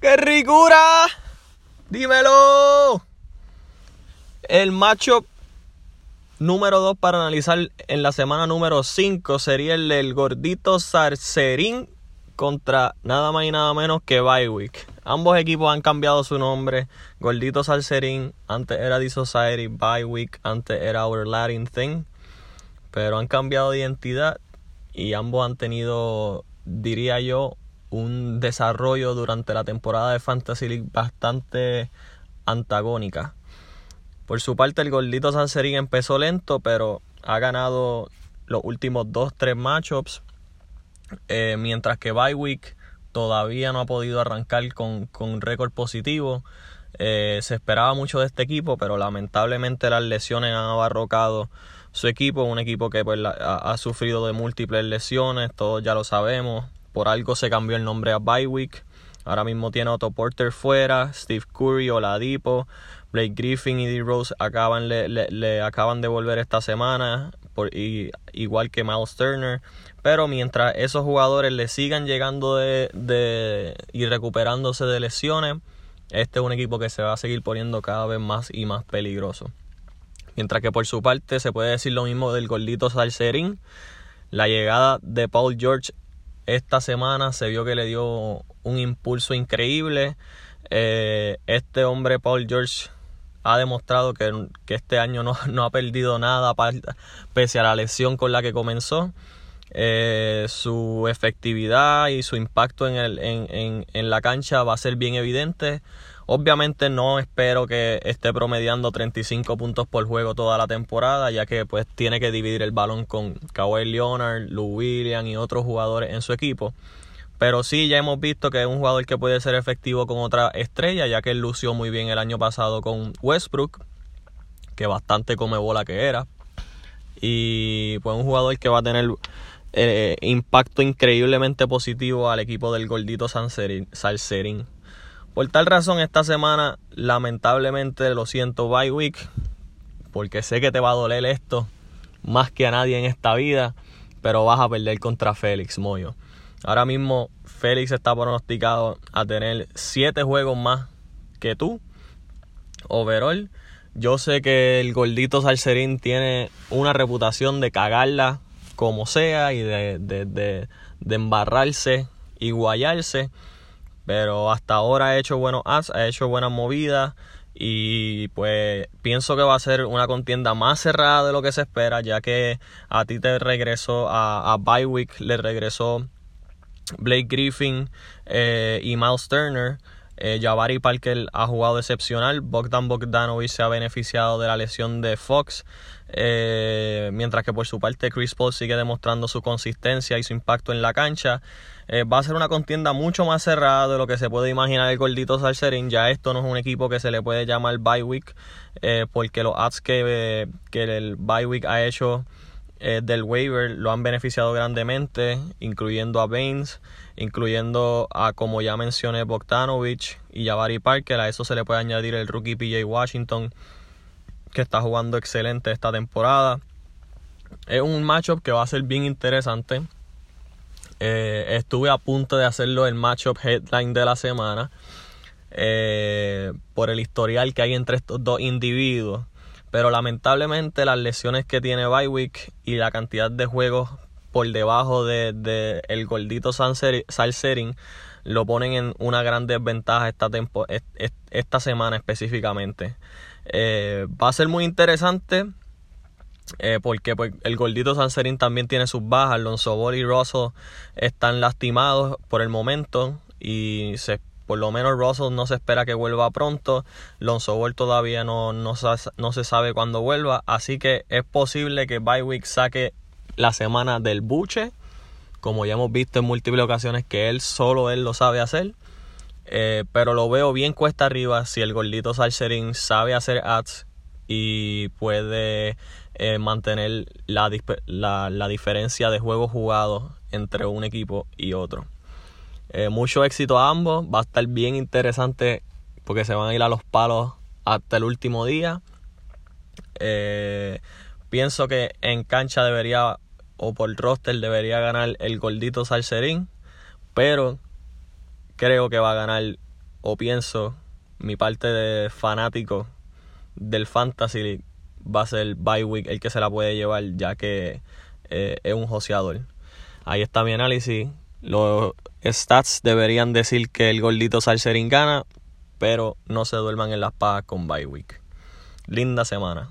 ¡Qué ricura! ¡Dímelo! El macho número 2 para analizar en la semana número 5 sería el del gordito Sarcerín contra nada más y nada menos que Bywick. Ambos equipos han cambiado su nombre. Gordito Salserín, antes era The Society, Bywick, antes era Our Latin Thing. Pero han cambiado de identidad y ambos han tenido, diría yo, un desarrollo durante la temporada de Fantasy League bastante antagónica. Por su parte, el gordito Sanserín empezó lento, pero ha ganado los últimos 2-3 matchups. Eh, mientras que Bywick todavía no ha podido arrancar con, con récord positivo. Eh, se esperaba mucho de este equipo, pero lamentablemente las lesiones han abarrocado su equipo. Un equipo que pues, ha, sufrido de múltiples lesiones, todos ya lo sabemos. Por algo se cambió el nombre a Bywick. Ahora mismo tiene Otto Porter fuera, Steve Curry, Oladipo, Blake Griffin y D. Rose acaban, le, acaban de volver esta semana, por, igual que Miles Turner. Pero mientras esos jugadores le sigan llegando de, de, y recuperándose de lesiones, este es un equipo que se va a seguir poniendo cada vez más y más peligroso. Mientras que por su parte se puede decir lo mismo del gordito Salcerín. La llegada de Paul George esta semana se vio que le dio un impulso increíble. Eh, este hombre, Paul George, ha demostrado que, este año no, ha perdido nada pese a la lesión con la que comenzó. Eh, su efectividad y su impacto en, el, en, en, la cancha va a ser bien evidente. Obviamente no espero que esté promediando 35 puntos por juego toda la temporada, ya que pues tiene que dividir el balón con Kawhi Leonard, Lou Williams y otros jugadores en su equipo. Pero sí, ya hemos visto que es un jugador que puede ser efectivo con otra estrella, ya que él lució muy bien el año pasado con Westbrook, que bastante come bola que era. Y pues un jugador que va a tener eh, impacto increíblemente positivo al equipo del gordito Salserín. Por tal razón, esta semana, lamentablemente, lo siento, bye week, porque sé que te va a doler esto más que a nadie en esta vida, pero vas a perder contra Félix Moyo. Ahora mismo Félix está pronosticado a tener 7 juegos más que tú. Overall. Yo sé que el gordito Salserín tiene una reputación de cagarla como sea y de, de, embarrarse y guayarse. Pero hasta ahora ha hecho buenos ads, ha hecho buenas movidas. Y pues pienso que va a ser una contienda más cerrada de lo que se espera, ya que a ti te regresó, a, a Bywick le regresó Blake Griffin eh, y Miles Turner. Eh, Jabari Parker ha jugado excepcional. Bogdan Bogdanovic se ha beneficiado de la lesión de Fox. Eh, mientras que por su parte Chris Paul sigue demostrando su consistencia y su impacto en la cancha. va a ser una contienda mucho más cerrada de lo que se puede imaginar el gordito Salserín. Ya esto no es un equipo que se le puede llamar bye week porque los ads que, que el bye week ha hecho eh, del waiver lo han beneficiado grandemente, incluyendo a Baines, incluyendo a, como ya mencioné, Bogdanovich y Jabari Parker. A eso se le puede añadir el rookie PJ Washington, que está jugando excelente esta temporada. Es un matchup que va a ser bien interesante. Eh, estuve a punto de hacerlo el matchup headline de la semana. Eh, por el historial que hay entre estos dos individuos. Pero lamentablemente las lesiones que tiene Bywick y la cantidad de juegos por debajo de, el gordito Salsering lo ponen en una gran desventaja esta, tempo, esta semana específicamente. Eh, va a ser muy interesante eh, porque pues, el gordito Sanserín también tiene sus bajas. Lonzo Ball y Russell están lastimados por el momento y se por lo menos Russell no se espera que vuelva pronto. Lonzo Ball todavía no, no, no se sabe cuándo vuelva. Así que es posible que Bywick saque la semana del buche. Como ya hemos visto en múltiples ocasiones que él solo él lo sabe hacer. Eh, pero lo veo bien cuesta arriba si el gordito Salserín sabe hacer ads y puede eh, mantener la, la, la diferencia de juegos jugados entre un equipo y otro. Eh, mucho éxito a ambos. Va a estar bien interesante porque se van a ir a los palos hasta el último día. Eh, pienso que en cancha debería, o por roster, debería ganar el gordito Salserín. Pero creo que va a ganar o pienso, mi parte de fanático del fantasy va a ser Bywick el que se la puede llevar ya que eh, es un joseador. Ahí está mi análisis. Los stats deberían decir que el gordito Salserín gana, pero no se duerman en las pagas con Bywick. Linda semana.